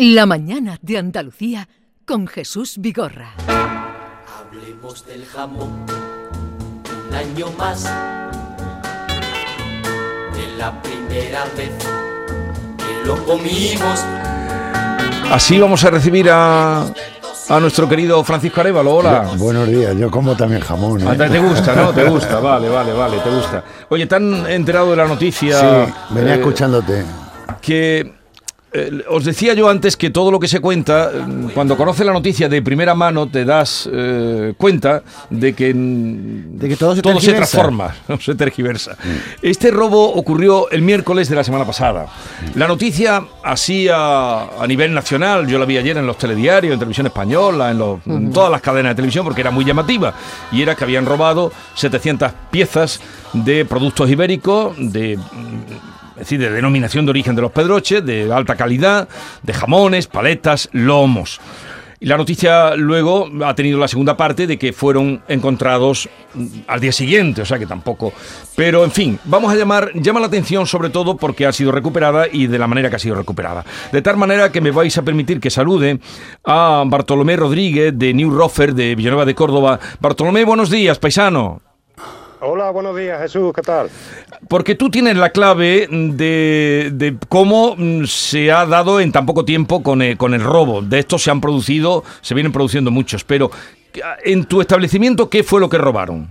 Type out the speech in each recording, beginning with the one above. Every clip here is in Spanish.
La mañana de Andalucía con Jesús Vigorra. Hablemos del jamón un año más. De la primera vez que lo comimos. Así vamos a recibir a, a nuestro querido Francisco Arevalo. Hola. Buenos días, yo como también jamón. ¿eh? Ah, te- te gusta, ¿no? Te gusta, vale, vale, vale, te gusta. Oye, ¿te han enterado de la noticia? Sí, venía eh, escuchándote. que eh, os decía yo antes que todo lo que se cuenta, eh, cuando conoces la noticia de primera mano, te das eh, cuenta de que, mm, De que todo se se tergiversa. transforma, se tergiversa. Este robo ocurrió el miércoles de la semana pasada. La noticia, así a, a nivel nacional, yo la vi ayer en los telediarios, en televisión española, en, los- en todas las cadenas de televisión, porque era muy llamativa. Y era que habían robado 700 piezas de productos ibéricos, de mm, es decir, de denominación de origen de los pedroches, de alta calidad, de jamones, paletas, lomos. Y la noticia luego ha tenido la segunda parte de que fueron encontrados mm, al día siguiente, o sea que tampoco. Pero en fin, vamos a llamar, llama la atención sobre todo porque ha sido recuperada y de la manera que ha sido recuperada. De tal manera que me vais a permitir que salude a Bartolomé Rodríguez de New Rofer de Villanueva de Córdoba. Bartolomé, buenos días, paisano. Hola, buenos días, Jesús, ¿qué tal? Porque tú tienes la clave de, de cómo mm, se ha dado en tan poco tiempo con el, con el robo. De estos se han producido, se vienen produciendo muchos. Pero en tu establecimiento, ¿qué fue lo que robaron?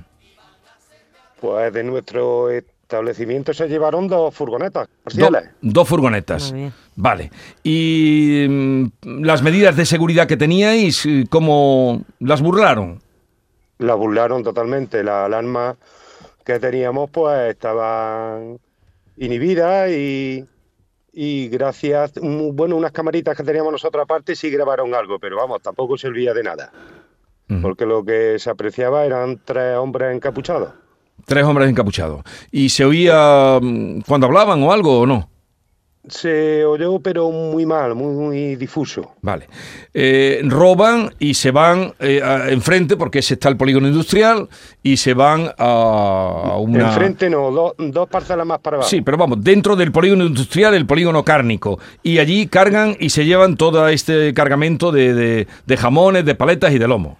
Pues de nuestro establecimiento se llevaron dos furgonetas Do- dos furgonetas. Vale. ¿Y mm, las medidas de seguridad que teníais, eh, cómo las burlaron? La burlaron totalmente. La alarma que teníamos pues estaba inhibida y, y gracias, bueno, unas camaritas que teníamos nosotros aparte sí grabaron algo, pero vamos, tampoco servía de nada. Porque lo que se apreciaba eran tres hombres encapuchados. Tres hombres encapuchados. ¿Y se oía mm, cuando hablaban o algo o no? Se oyó, pero muy mal, muy, muy difuso. Vale. Eh, roban y se van eh, a- enfrente, porque ese está el polígono industrial, y se van a, a una... Enfrente no, do- dos parcelas más para abajo. Sí, pero vamos, dentro del polígono industrial, el polígono cárnico. Y allí cargan y se llevan todo este cargamento de, de- de jamones, de paletas y de lomo.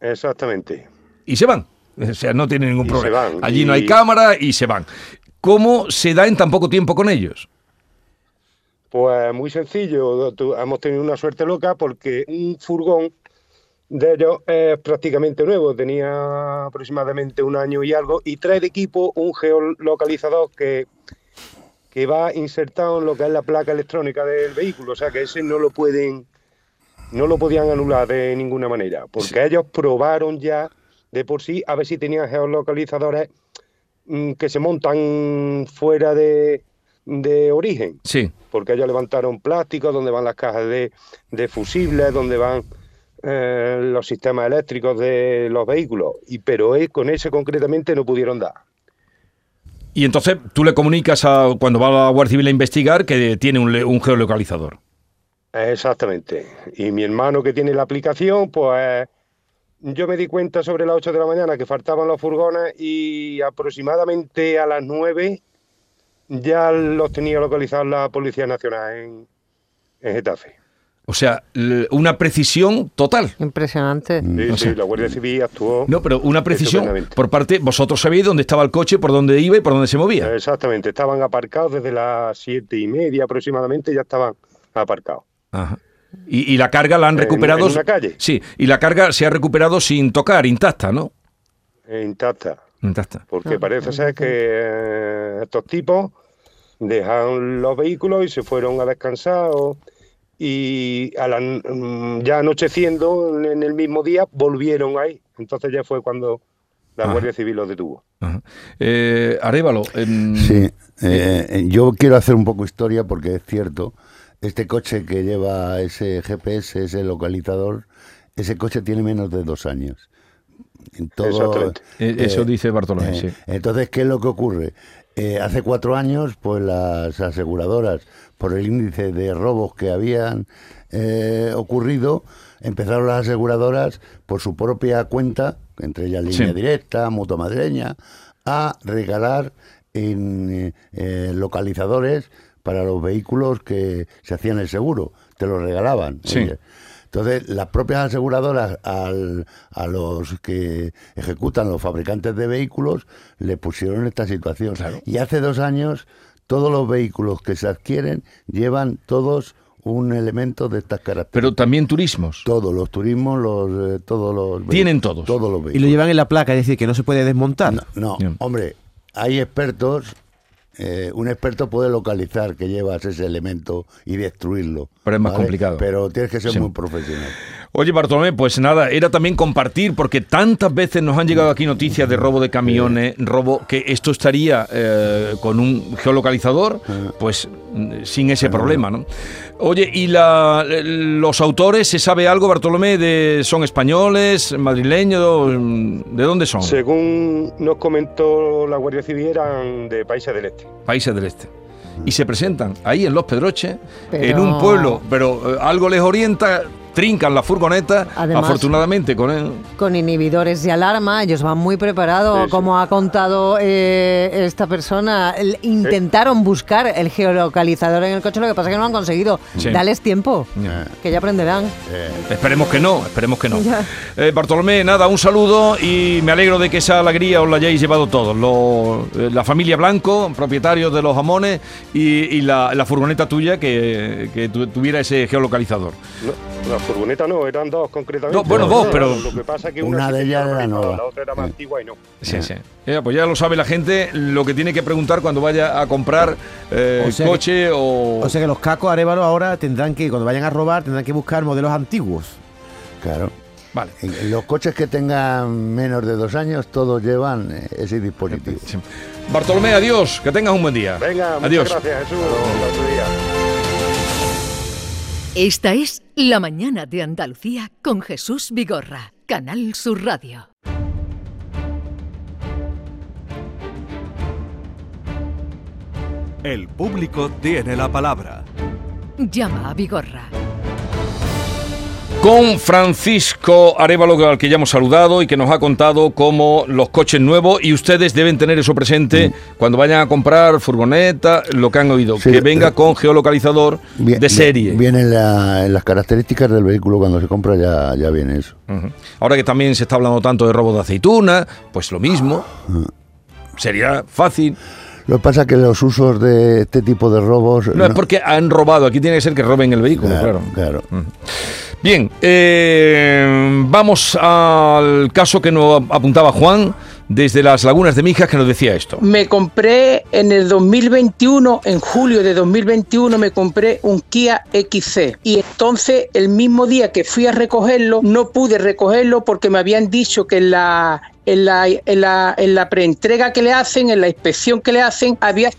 Exactamente. Y se van. O sea, no tienen ningún Y problema. van, Allí no hay cámara y se van. ¿Cómo se da en tan poco tiempo con ellos? Pues muy sencillo, hemos tenido una suerte loca porque un furgón de ellos es prácticamente nuevo, tenía aproximadamente un año y algo, y trae de equipo un geolocalizador que, que va insertado en lo que es la placa electrónica del vehículo, o sea que ese no lo pueden, no lo podían anular de ninguna manera, porque ellos probaron ya de por sí a ver si tenían geolocalizadores mm, que se montan fuera de, de origen Sí. porque ellos levantaron plásticos, donde van las cajas de, de fusibles, donde van eh, los sistemas eléctricos de los vehículos, y pero eh, con ese concretamente no pudieron dar. Y entonces tú le comunicas a, cuando va la Guardia Civil a investigar que tiene un, un geolocalizador. Exactamente. Y mi hermano que tiene la aplicación, pues yo me di cuenta sobre las 8 de la mañana que faltaban los furgones y aproximadamente a las 9 ya los tenía localizados la Policía Nacional en, en Getafe. O sea, una precisión total. Impresionante. Sí, O sí, la Guardia Civil actuó. No, pero una precisión por parte, vosotros sabéis dónde estaba el coche, por dónde iba y por dónde se movía. Exactamente, estaban aparcados desde las siete y media aproximadamente, ya estaban aparcados. Ajá. Y, y la carga la han En- recuperado. en una calle. Sí, y la carga se ha recuperado sin tocar, intacta, ¿no? Intacta, Intacta. porque Ah, parece ser que eh, estos tipos dejaron los vehículos y se fueron a descansar o- y a la, mm, ya anocheciendo en- el mismo día volvieron ahí. Entonces ya fue cuando la Ajá. Guardia Civil los detuvo. Eh, Arévalo, em, Sí, eh, yo quiero hacer un poco historia porque es cierto, este coche que lleva ese GPS, ese localizador, ese coche tiene menos de dos años. En todo, Exactamente. eh, eso dice Bartolomé, eh, sí. Entonces, ¿qué es lo que ocurre? Eh, hace cuatro años, pues las aseguradoras, por el índice de robos que habían eh, ocurrido, empezaron las aseguradoras por su propia cuenta, entre ellas línea Sí. directa, mutua madrileña, a regalar en localizadores para los vehículos que se hacían el seguro. te lo regalaban. Sí. Oye, Entonces, las propias aseguradoras al- a los que ejecutan los fabricantes de vehículos le pusieron esta situación. Y hace dos años, todos los vehículos que se adquieren llevan todos un elemento de estas características. Pero también turismos. todos los turismos, los, eh, todos los Tienen vehículos, todos. Todos los Y lo vehículos. llevan en la placa, es decir, que no se puede desmontar. No, no, hombre, hay expertos. Eh, un experto puede localizar que llevas ese elemento y destruirlo. Pero es más complicado. Pero tienes que ser Sí. muy profesional. Oye, Bartolomé, pues nada, era también compartir, porque tantas veces nos han llegado aquí noticias de robo de camiones, robo, que esto estaría eh, con un geolocalizador, pues mm, sin ese problema, ¿no? Oye, ¿y la, los autores, se sabe algo, Bartolomé, de son españoles, madrileños, de dónde son? Según nos comentó la Guardia Civil, eran de países del este. Países del Este. Y se presentan ahí en Los Pedroches, en un pueblo, pero eh, algo les orienta, trincan la furgoneta, Además- afortunadamente con él. Con inhibidores de alarma, ellos van muy preparados, Sí, sí. como ha contado eh, esta persona. El- intentaron buscar el geolocalizador en el coche, lo que pasa es que no lo han conseguido. Sí. Dales tiempo, que ya aprenderán. Esperemos que no, esperemos que no. Eh, Bartolomé, nada, un saludo y me alegro de que esa alegría os la hayáis llevado todos. Lo- eh, la familia Blanco, propietarios de los jamones, y, y la, la furgoneta tuya que, que tu- tuviera ese geolocalizador. No, la furgoneta no, eran dos concretamente. No, bueno, dos, pero- Lo que pasa es que Una de ellas era nueva. La otra era más Sí. antigua y no. Sí, sí. Eh, pues ya lo sabe la gente lo que tiene que preguntar cuando vaya a comprar eh, O sea que- coche o... O sea que los cacos Arevalo ahora tendrán que, cuando vayan a robar, tendrán que buscar modelos antiguos. Claro. Vale. Los coches que tengan menos de dos años, todos llevan eh, ese dispositivo. Bartolomé, adiós, que tengas un buen día. Venga, muchas adiós. gracias, Jesús. Hasta. Esta es La Mañana de Andalucía con Jesús Vigorra, Canal Sur Radio. El público tiene la palabra. Llama a Vigorra. Con Francisco Arevalo, al que ya hemos saludado y que nos ha contado cómo los coches nuevos, y ustedes deben tener eso presente cuando vayan a comprar furgoneta, lo que han oído, Mm. Sí, que venga con geolocalizador Bien- de serie. Viene en, la- en las características del vehículo cuando se compra, ya, ya viene eso. Ahora que también se está hablando tanto de robo de aceituna, pues lo mismo. Sería fácil. Lo que pasa es que los usos de este tipo de robos. No, es porque han robado, aquí tiene que ser que roben el vehículo, claro. Claro, claro. Bien, eh, vamos al caso que nos apuntaba Juan desde las lagunas de Mijas que nos decía esto. Me compré en el 2021, en julio de 2021, me compré un Kia XC. Y entonces, el mismo día que fui a recogerlo, no pude recogerlo porque me habían dicho que en la, en la, en la, en la preentrega que le hacen, en la inspección que le hacen, había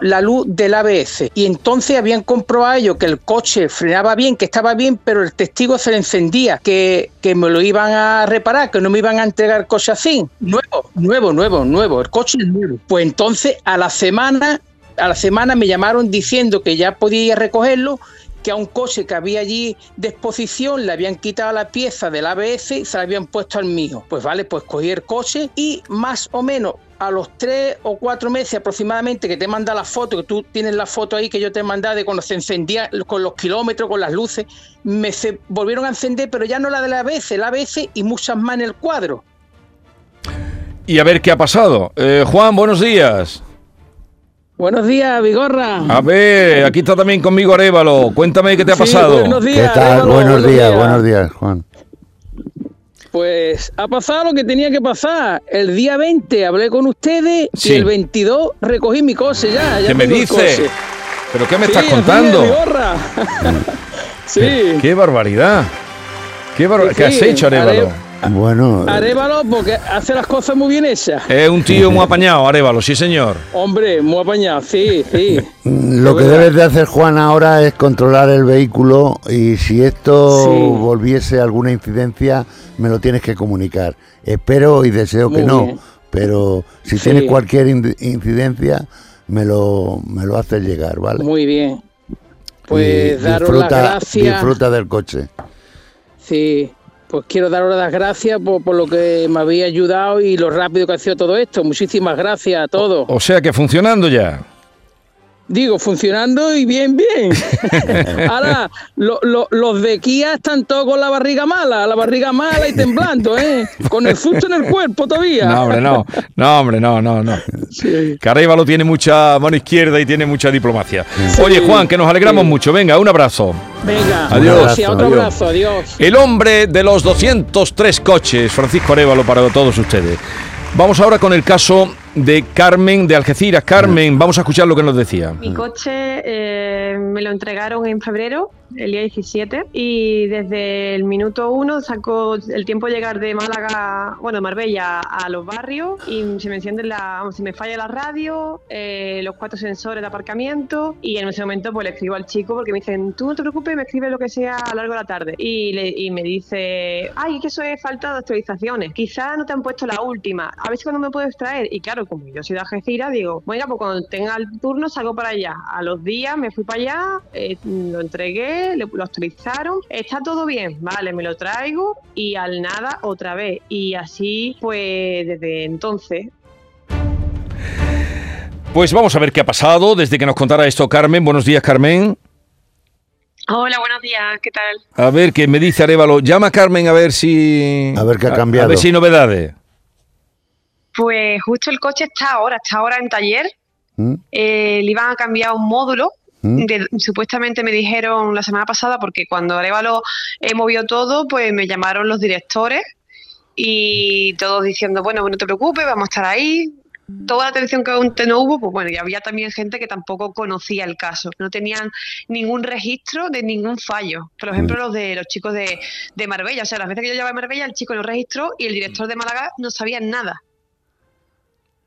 la luz del ABS. Y entonces habían comprobado ellos que el coche frenaba bien, que estaba bien, pero el testigo se le encendía, que, que me lo iban a reparar, que no me iban a entregar coche así. Nuevo, nuevo, nuevo, nuevo. El coche es nuevo. Pues entonces a la semana, a la semana me llamaron diciendo que ya podía recogerlo que a un coche que había allí de exposición le habían quitado la pieza del ABS y se la habían puesto al mío. Pues vale, pues cogí el coche y más o menos a los tres o cuatro meses aproximadamente que te manda la foto, que tú tienes la foto ahí que yo te mandaba de cuando se encendía con los kilómetros, con las luces, me se volvieron a encender, pero ya no la del ABS, el ABS y muchas más en el cuadro. Y a ver qué ha pasado. Eh, Juan, buenos días. Buenos días, Vigorra. A ver, aquí está también conmigo Arevalo. Cuéntame qué te ha Sí, pasado. buenos ¿Qué días, tal? Arevalo, buenos buenos días, días. buenos días, Juan. Pues ha pasado lo que tenía que pasar. El día 20 hablé con ustedes Sí. y el 22 recogí mi coche ya. ya ¿Qué me dice? ¿Pero qué me Sí, estás contando? Vigorra. sí. ¿Qué, qué barbaridad. ¿Qué, bar- Sí, ¿Qué has sí, hecho, Arevalo? Are- Bueno, Arévalo porque hace las cosas muy bien hechas. Es un tío muy apañado, Arevalo, sí señor. Hombre, muy apañado, sí, sí. lo que debes de hacer, Juan, ahora es controlar el vehículo y si esto Sí. volviese a alguna incidencia, me lo tienes que comunicar. Espero y deseo que no, bien. pero si Sí. tienes cualquier in- incidencia, me lo, me lo haces llegar, ¿vale? Muy bien. Y Pues daros las disfruta, gracias. disfruta del coche. Sí, pues quiero daros las gracias por, por lo que me habéis ayudado y lo rápido que ha sido todo esto. Muchísimas gracias a todos. O sea que funcionando ya. Digo, funcionando y bien, bien. Ahora, lo- lo- los de Kia están todos con la barriga mala, la barriga mala y temblando, ¿eh? Con el susto en el cuerpo todavía. No, hombre, no. No, hombre, no, no, no. Sí. Que Arévalo tiene mucha mano izquierda y tiene mucha diplomacia. Oye, Juan, que nos alegramos mucho. Venga, un abrazo. Venga, Adiós. gracias, otro Adiós. abrazo, adiós. El hombre de los 203 coches, Francisco Arevalo, para todos ustedes. Vamos ahora con el caso de Carmen de Algeciras. Carmen, vamos a escuchar lo que nos decía. Mi coche eh, me lo entregaron en febrero, el día 17, y desde el minuto uno sacó el tiempo de llegar de Málaga, bueno, Marbella a los barrios y se me enciende la, vamos, se me falla la radio, eh, los cuatro sensores de aparcamiento y en ese momento pues le escribo al chico porque me dicen, tú no te preocupes, me escribe lo que sea a lo largo de la tarde. Y, le- y me dice, ay, que eso es falta de actualizaciones, quizás no te han puesto la última, a ver si cuando me puedes traer. Y claro, como yo soy de Algeciras, digo, bueno, pues cuando tenga el turno salgo para allá. A los días me fui para allá, eh, lo entregué, le- lo actualizaron, está todo bien, vale, me lo traigo y al nada otra vez. Y así, pues desde entonces Pues vamos a ver qué ha pasado desde que nos contara esto Carmen. Buenos días, Carmen. Hola, buenos días, ¿qué tal? A ver, qué me dice Arevalo. Llama a Carmen a ver si... A ver qué ha A cambiado. ver si hay novedades. Pues justo el coche está ahora, está ahora en taller. ¿Mm? Eh, le iban a cambiar un módulo. ¿Mm? de- supuestamente me dijeron la semana pasada, porque cuando Arevalo eh, movió todo, pues me llamaron los directores y todos diciendo, bueno, no te preocupes, vamos a estar ahí. Toda la atención que aún no hubo, pues bueno, y había también gente que tampoco conocía el caso, no tenían ningún registro de ningún fallo. Por ejemplo, los de los chicos de, de Marbella, o sea, las veces que yo llevaba a Marbella, el chico lo registró y el director de Málaga no sabía nada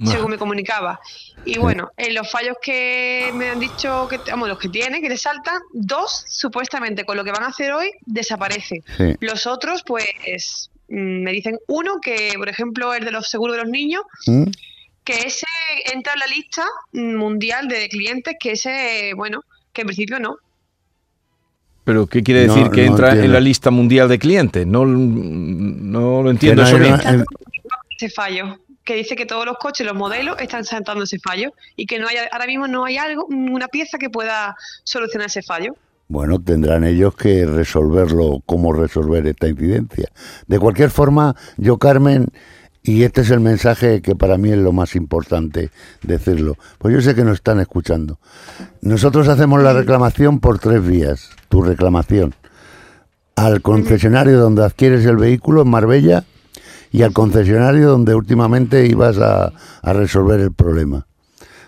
según me comunicaba. Y bueno, en los fallos que me han dicho, que vamos, los que tiene, que le saltan, dos supuestamente con lo que van a hacer hoy desaparecen. Sí. Los otros, pues, mm, me dicen uno que, por ejemplo, el de los seguros de los niños, ¿Mm? que ese entra en la lista mundial de clientes, que ese, bueno, que en principio no. ¿Pero qué quiere No, decir que no entra en la lista mundial de clientes? No, no lo entiendo eso bien. Ese fallo. Que dice que todos los coches, los modelos, están saltando ese fallo y que no hay, ahora mismo no hay algo, una pieza que pueda solucionar ese fallo. Bueno, tendrán ellos que resolverlo, cómo resolver esta incidencia. De cualquier forma, yo, Carmen, y este es el mensaje que para mí es lo más importante decirlo, pues yo sé que nos están escuchando. Nosotros hacemos la reclamación por tres vías, tu reclamación. Al concesionario donde adquieres el vehículo en Marbella y al concesionario donde últimamente ibas a, a resolver el problema.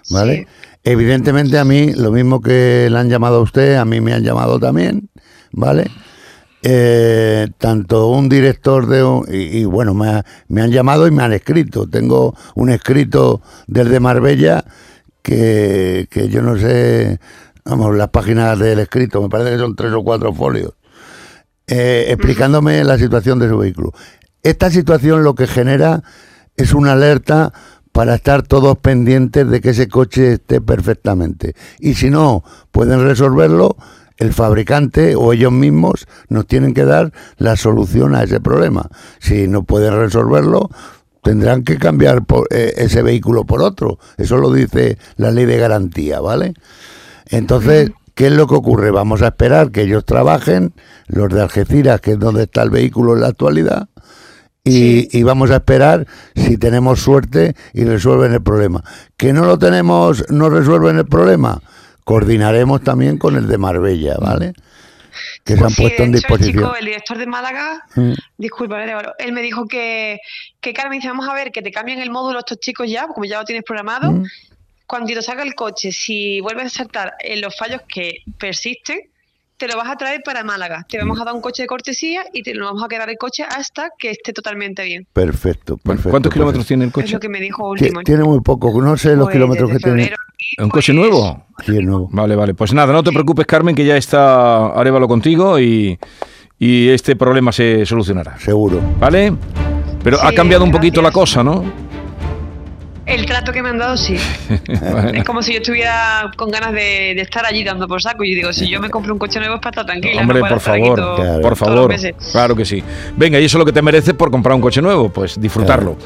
¿Vale? Sí. Evidentemente a mí, lo mismo que le han llamado a usted, a mí me han llamado también, ¿vale? Eh, tanto un director de un, y, y bueno, me, ha- me han llamado y me han escrito. Tengo un escrito desde Marbella que, que yo no sé, vamos, las páginas del escrito, me parece que son tres o cuatro folios, eh, explicándome la situación de su vehículo. Esta situación lo que genera es una alerta para estar todos pendientes de que ese coche esté perfectamente. Y si no pueden resolverlo, el fabricante o ellos mismos nos tienen que dar la solución a ese problema. Si no pueden resolverlo, tendrán que cambiar eh, ese vehículo por otro. Eso lo dice la ley de garantía, ¿vale? Entonces, ¿qué es lo que ocurre? Vamos a esperar que ellos trabajen, los de Algeciras, que es donde está el vehículo en la actualidad, y, y vamos a esperar si tenemos suerte y resuelven el problema. Que no lo tenemos, no resuelven el problema, coordinaremos también con el de Marbella, ¿vale? Que se han Sí, puesto en el disposición. chico, el director de Málaga, Mm. disculpa, él me dijo que, que Carmen, dice, vamos a ver, que te cambien el módulo estos chicos ya, como ya lo tienes programado. Mm. Cuando te salga el coche, si vuelves a saltar en los fallos que persisten, te lo vas a traer para Málaga. Te vamos a dar un coche de cortesía y te lo vamos a quedar el coche hasta que esté totalmente bien. Perfecto, perfecto. ¿Cuántos kilómetros tiene el Es coche? lo que me dijo Ti- último. Tiene muy poco, no sé los Pues, kilómetros que tiene. aquí, ¿Un coche pues, nuevo? Sí, es nuevo. Vale, vale. Pues nada, no te preocupes, Carmen, que ya está Arevalo contigo y, y este problema se solucionará. Seguro. ¿Vale? Pero ha cambiado un poquito la cosa, ¿no? El trato que me han dado, sí. Es como si yo estuviera con ganas de, de estar allí dando por saco. Y yo digo, si yo me compro un coche nuevo es para estar tranquila. Hombre, no por favor, todo- Claro. por favor. Claro que sí. Venga, y eso es lo que te mereces por comprar un coche nuevo, pues disfrutarlo.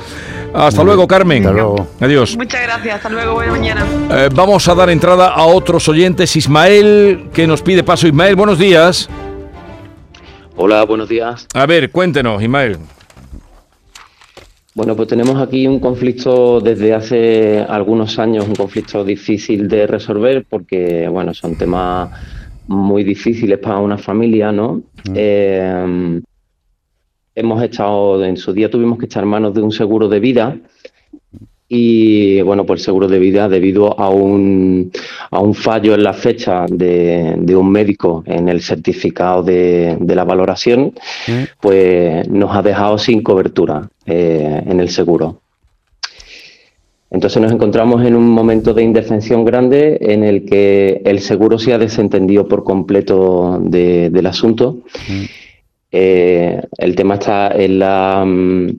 Hasta luego, Carmen. Hasta luego. Adiós. Muchas gracias, hasta luego, buena mañana. Eh, vamos a dar entrada a otros oyentes. Ismael, que nos pide paso. Ismael, buenos días. Hola, buenos días. A ver, cuéntenos, Ismael. Bueno, pues tenemos aquí un conflicto desde hace algunos años, un conflicto difícil de resolver porque, bueno, son temas muy difíciles para una familia, ¿no? Eh, hemos echado, en su día tuvimos que echar manos de un seguro de vida y, bueno, pues seguro de vida, debido a un, a un fallo en la fecha de, de un médico en el certificado de, de la valoración, pues nos ha dejado sin cobertura eh, en el seguro. Entonces nos encontramos en un momento de indefensión grande en el que el seguro se ha desentendido por completo de- del asunto. Eh, el tema está en la mm,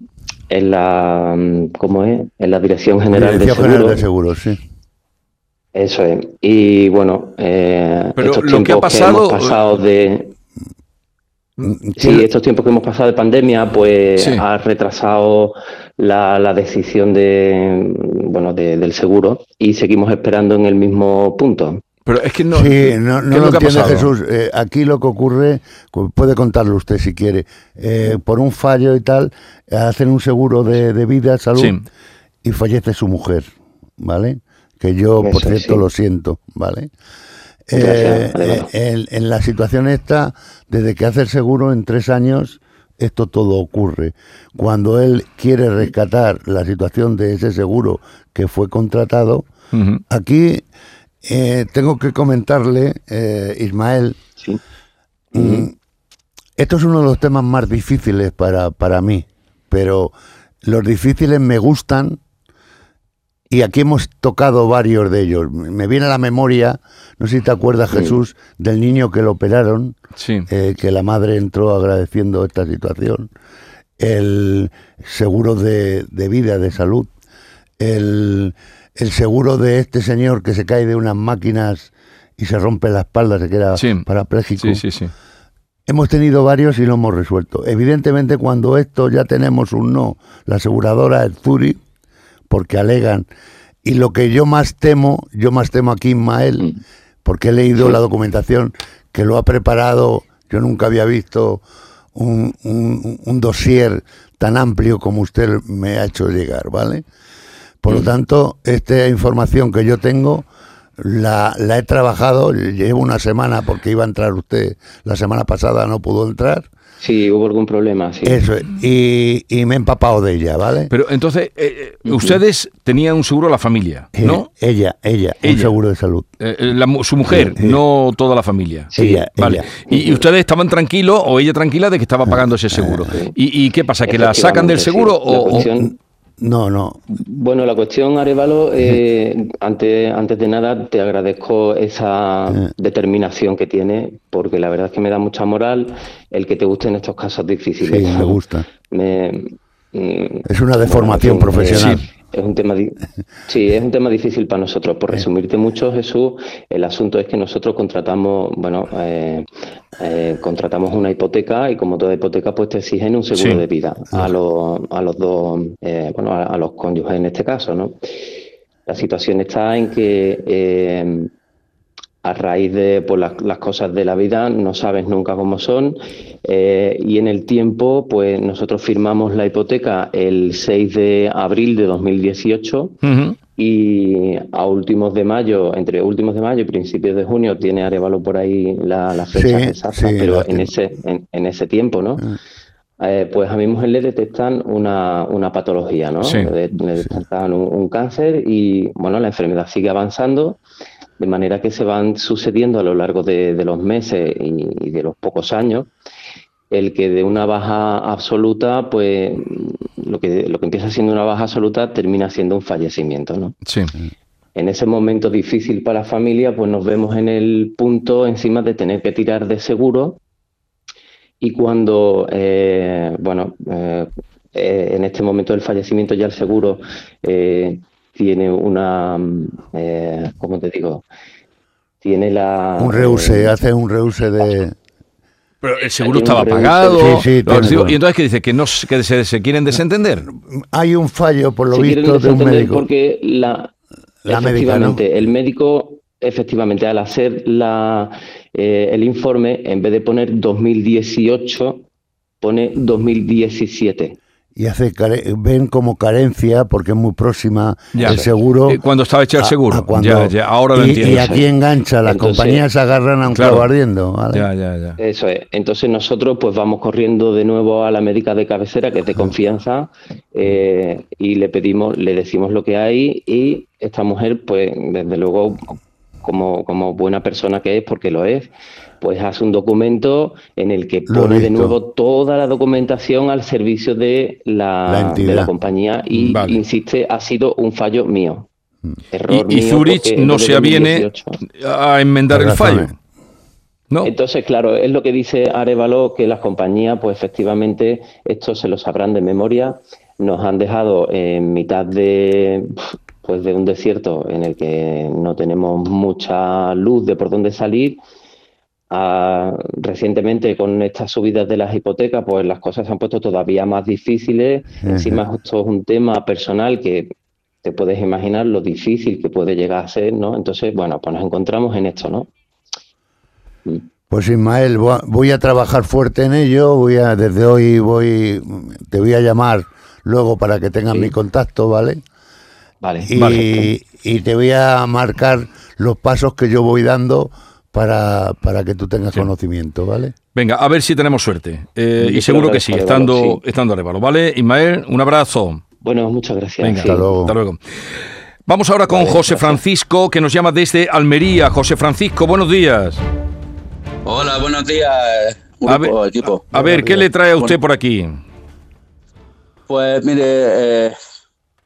en la mm, ¿cómo es? En la Dirección General Dirección de General Seguros. de Seguros, sí. Eso es. Y bueno, eh, Pero estos lo que ha tiempos pasado- hemos pasado de Mm, Sí, estos tiempos que hemos pasado de pandemia, pues Sí. ha retrasado la, la decisión de, bueno, de- del seguro y seguimos esperando en el mismo punto. Pero es que no. sí, no, no ¿qué es lo entiende? Jesús. Eh, aquí lo que ocurre, cu- puede contarlo usted si quiere, eh, por un fallo y tal, hacen un seguro de, de vida, salud, Sí. y fallece su mujer, ¿vale? Que yo, por cierto, sí. lo siento, ¿vale? Eh, en, en la situación esta, desde que hace el seguro, en tres años, esto todo ocurre. Cuando él quiere rescatar la situación de ese seguro que fue contratado. Aquí eh, tengo que comentarle, eh, Ismael, Sí. mm, esto es uno de los temas más difíciles para, para mí, pero los difíciles me gustan y aquí hemos tocado varios de ellos. Me viene a la memoria, no sé si te acuerdas, Jesús, del niño que lo operaron, Sí. eh, que la madre entró agradeciendo esta situación, el seguro de, de vida, de salud, el, el seguro de este señor que se cae de unas máquinas y se rompe la espalda, se queda Sí. parapléjico. Sí, sí, sí. Hemos tenido varios y lo hemos resuelto. Evidentemente, cuando esto ya tenemos un no, la aseguradora es Zuri, porque alegan. Y lo que yo más temo, yo más temo aquí Ismael, porque he leído la documentación que lo ha preparado, yo nunca había visto un, un, un dossier tan amplio como usted me ha hecho llegar, ¿vale? Por lo tanto, esta información que yo tengo la, la he trabajado, llevo una semana porque iba a entrar usted, la semana pasada no pudo entrar, Sí, hubo algún problema, sí. eso es, y, y me he empapado de ella, ¿vale? Pero entonces, eh, eh, ustedes tenían un seguro a la familia, Eh, ¿no? ella, ella, un Ella. seguro de salud. Eh, la su mujer, no toda la familia. Sí, ella, Vale. ella. Y, y ustedes estaban tranquilos o ella tranquila de que estaba pagando ese seguro. sí. ¿Y, y qué pasa? ¿Que la sacan del seguro sí. La o, No, no, Bueno, la cuestión, Arevalo, eh, antes, antes de nada te agradezco esa Eh. determinación que tienes, porque la verdad es que me da mucha moral el que te gusten estos casos difíciles. sí, me gusta. Me- mm, Es una deformación bueno, fin, profesional. eh, es un tema, sí, es un tema difícil para nosotros. Por resumirte mucho, Jesús, el asunto es que nosotros contratamos, bueno, eh, eh, contratamos una hipoteca y como toda hipoteca, pues te exigen un seguro Sí. de vida a los, a los dos, eh, bueno, a, a los cónyuges en este caso, ¿no? La situación está en que eh, a raíz de pues, las, las cosas de la vida no sabes nunca cómo son eh, y en el tiempo pues nosotros firmamos la hipoteca el 6 de abril de 2018 Ujú. y a últimos de mayo, entre últimos de mayo y principios de junio tiene Arevalo por ahí la, la fecha Sí, exacta, sí, pero en ese, en, en ese tiempo, ¿no? Ah. Eh, pues a mi mujer le detectan una, una patología, ¿no? Sí. Le, le detectan un, un cáncer y, bueno, la enfermedad sigue avanzando, de manera que se van sucediendo a lo largo de, de los meses y, y de los pocos años, el que de una baja absoluta, pues lo que, lo que empieza siendo una baja absoluta termina siendo un fallecimiento, ¿no? Sí. En ese momento difícil para la familia, pues nos vemos en el punto encima de tener que tirar de seguro y cuando, eh, bueno, eh, eh, en este momento del fallecimiento ya el seguro eh, tiene una, mm, eh, ¿cómo te digo? Tiene la... Un reuse, eh, hace un reuse de... Pero el seguro estaba pagado. Sí, sí, y entonces, ¿qué dice? ¿Que, no, que se, se quieren desentender? Hay un fallo, por lo Se visto, de un médico. porque la, La médica, ¿no? efectivamente, el médico, efectivamente, al hacer la, eh, el informe, en vez de poner 2018, pone 2017. Y hace care- ven como carencia, porque es muy próxima Ya. el seguro. Eh, cuando estaba hecho el seguro. a cuando- Ya, ya, ahora lo y, entiendo. Y aquí engancha, las Entonces- compañías se agarran a un Claro. clavo ardiendo. ¿vale? Ya, ya, ya. Eso es. Entonces nosotros pues vamos corriendo de nuevo a la médica de cabecera, que es de confianza, eh, y le pedimos, le decimos lo que hay y esta mujer pues desde luego como, como buena persona que es, porque lo es, pues hace un documento en el que pone de nuevo toda la documentación al servicio de La de la compañía y Vale. insiste, ha sido un fallo mío. Error Y, y mío Zurich no se aviene 2018. a enmendar el fallo. Entonces, claro, es lo que dice Arevalo, que las compañías, pues efectivamente, esto se lo sabrán de memoria. Nos han dejado en mitad de, pues, de un desierto en el que no tenemos mucha luz de por dónde salir. Recientemente, con estas subidas de las hipotecas, pues las cosas se han puesto todavía más difíciles. Encima, esto es un tema personal que te puedes imaginar lo difícil que puede llegar a ser, ¿no? Entonces, bueno, pues nos encontramos en esto, ¿no? Pues Ismael, voy a- voy a trabajar fuerte en ello. Voy a, desde hoy voy, te voy a llamar luego para que tengas Sí. mi contacto, ¿vale? Vale. Y, y te voy a marcar los pasos que yo voy dando para, para que tú tengas conocimiento, ¿vale? Venga, a ver si tenemos suerte. Eh, y seguro que sí, estando, Arevalo, sí. estando Arevalo, ¿vale? Ismael, un abrazo. Bueno, muchas gracias. Venga, sí. Hasta luego. Hasta luego. Vamos ahora con Vale, José gracias. Francisco, que nos llama desde Almería. José Francisco, buenos días. Hola, buenos días, A grupo, ver, equipo. A ver, ¿qué le trae a usted Bueno, por aquí? Pues mire, eh,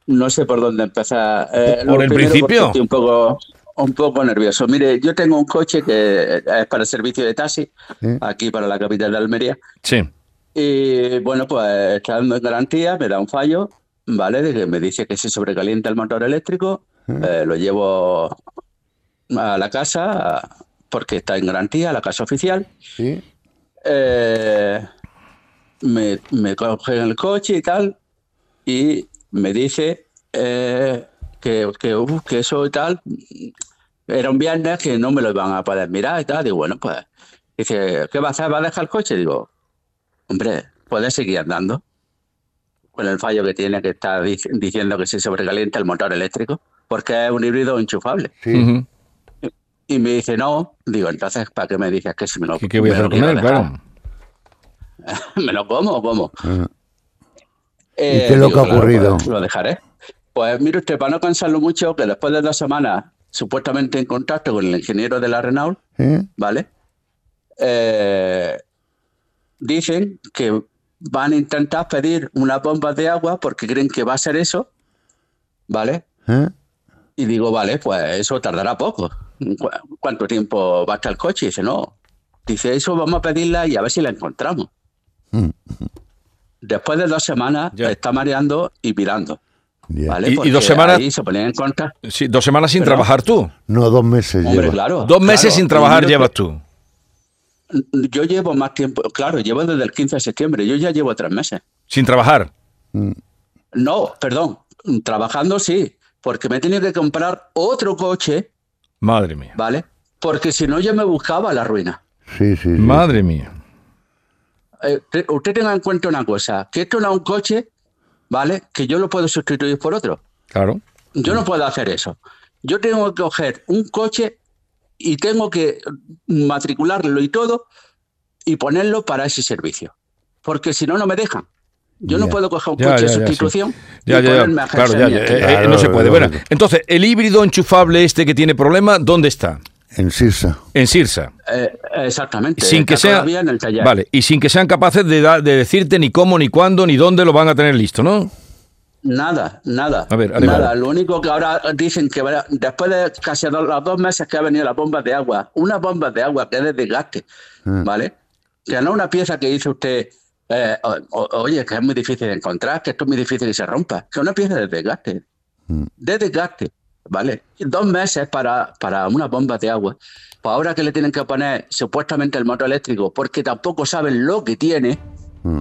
no sé por dónde empezar. Eh, ¿Por el principio? Estoy un poco, un poco nervioso. Mire, yo tengo un coche que es para el servicio de taxi, aquí para la capital de Almería. Sí. Y bueno, pues está dando en garantía, me da un fallo, ¿vale? De que me dice que se sobrecalienta el motor eléctrico, eh, lo llevo a la casa porque está en garantía, a la casa oficial. Sí. Eh, me, me cogen el coche y tal, y me dice eh, que, que, uf, que eso y tal, era un viernes que no me lo iban a poder mirar y tal. Digo, bueno, pues, dice, ¿qué va a hacer? ¿Va a dejar el coche? Digo, hombre, puedes seguir andando con el fallo que tiene que está dic- diciendo que se sobrecalienta el motor eléctrico, porque es un híbrido enchufable. Sí. Y me dice, no. Digo, entonces, ¿para qué me dices que si me lo, ¿Qué, qué voy a hacer con él? Claro. ¿Me lo como o cómo? Ah. Eh, qué es lo digo, que ha ocurrido? pues, lo dejaré. Pues mire usted, para no cansarlo mucho, que después de dos semanas supuestamente en contacto con el ingeniero de la Renault, ¿Eh? ¿vale? Eh, dicen que van a intentar pedir unas bombas de agua porque creen que va a ser eso, ¿vale? ¿Eh? Y digo, vale, pues eso tardará poco. ¿Cu- ¿Cuánto tiempo va a estar el coche? Y dice, no. Dice, eso vamos a pedirla y a ver si la encontramos. Después de dos semanas Ya. está mareando y mirando. Y- dos semanas- ahí se ponían en contra. Sí, dos semanas sin Pero- trabajar tú. No, dos meses Hombre, lleva. claro. Dos meses claro. sin trabajar llevas que- tú. Yo llevo más tiempo. Claro, llevo desde el 15 de septiembre. Yo ya llevo tres meses. Sin trabajar. Mm. No, perdón. Trabajando sí. Porque me he tenido que comprar otro coche, Madre mía. ¿vale? Porque si no, yo me buscaba la ruina. Sí, sí, sí. Madre mía. Eh, te- usted tenga en cuenta una cosa, que esto no es un coche, ¿vale? Que yo lo puedo sustituir por otro. Claro. Yo no puedo hacer eso. Yo tengo que coger un coche y tengo que matricularlo y todo y ponerlo para ese servicio. Porque si no, no me dejan. Yo no puedo coger un Ya, coche ya, de ya, sí. sustitución Ya, y ya, ya. ponerme a Claro, eh, eh, no se puede. Bueno, entonces, el híbrido enchufable este que tiene problema, ¿dónde está? En Sirsa. En Sirsa. Eh, exactamente. Sin que está sea. todavía en el taller. Vale, y sin que sean capaces de, da- de decirte ni cómo, ni cuándo, ni dónde lo van a tener listo, ¿no? Nada, nada. A ver, nada. Lo único que ahora dicen que después de casi dos, los dos meses que ha venido las bombas de agua, unas bombas de agua que es de desgaste, Mm. ¿vale? Que no una pieza que dice usted, eh, o- o- oye, que es muy difícil de encontrar, que esto es muy difícil que se rompa, que es una pieza de desgaste, Mm. de desgaste. ¿Vale? Dos meses para, para una bomba de agua. Pues ahora que le tienen que poner supuestamente el motor eléctrico, porque tampoco saben lo que tiene, Mm.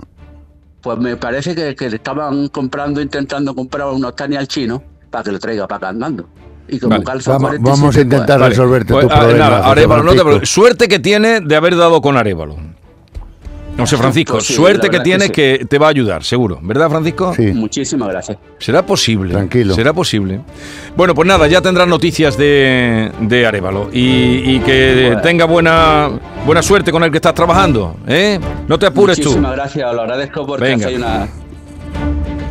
pues me parece que, que le estaban comprando, intentando comprar unos Tani al chino para que lo traiga para acá andando. Y como Vale. calza Vamos- 47, vamos a intentar pues- resolverte Pues, tu ah, problema. nada, no te. Suerte que tiene de haber dado con Arévalo. José Francisco, Pues sí, suerte que tienes que que, te va a ayudar, seguro. ¿Verdad, Francisco? Sí. Muchísimas gracias. Será posible. Tranquilo. Será posible. Bueno, pues nada, ya tendrás noticias de, de Arevalo. Y, y que Bueno. tenga buena, buena suerte con el que estás trabajando. ¿eh? No te apures tú. Muchísimas gracias, os lo agradezco porque Venga. hacéis una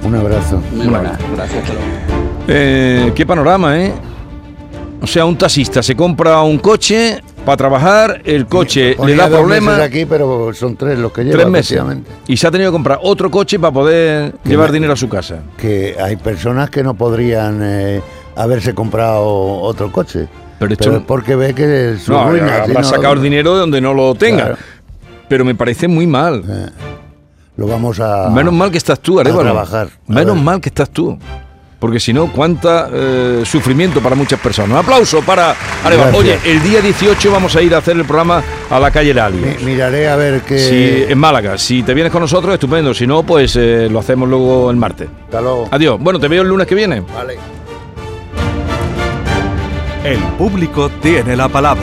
Un abrazo. muy buena. Gracias, hasta luego. Eh, qué panorama, ¿eh? O sea, un taxista se compra un coche para trabajar, el coche le da problemas. aquí, pero son tres los que lleva, Tres meses. Y se ha tenido que comprar otro coche para poder Que llevar me- dinero a su casa. Que hay personas que no podrían eh, haberse comprado otro coche. Pero esto- es porque ve que su No, ruina. si habrá no, sacado el dinero de donde no lo tenga. Claro. Pero me parece muy mal. Lo vamos a. Menos mal que estás tú, Arevalo. trabajar. A Menos ver. mal que estás tú. Porque si no, cuánta eh, sufrimiento para muchas personas. Un aplauso para Arevalo. Oye, el día 18 vamos a ir a hacer el programa a la calle Lali. Mi- miraré a ver qué. Si, en Málaga. Si te vienes con nosotros, estupendo. Si no, pues eh, lo hacemos luego el martes. Hasta luego. Adiós. Bueno, te veo el lunes que viene. Vale. El público tiene la palabra.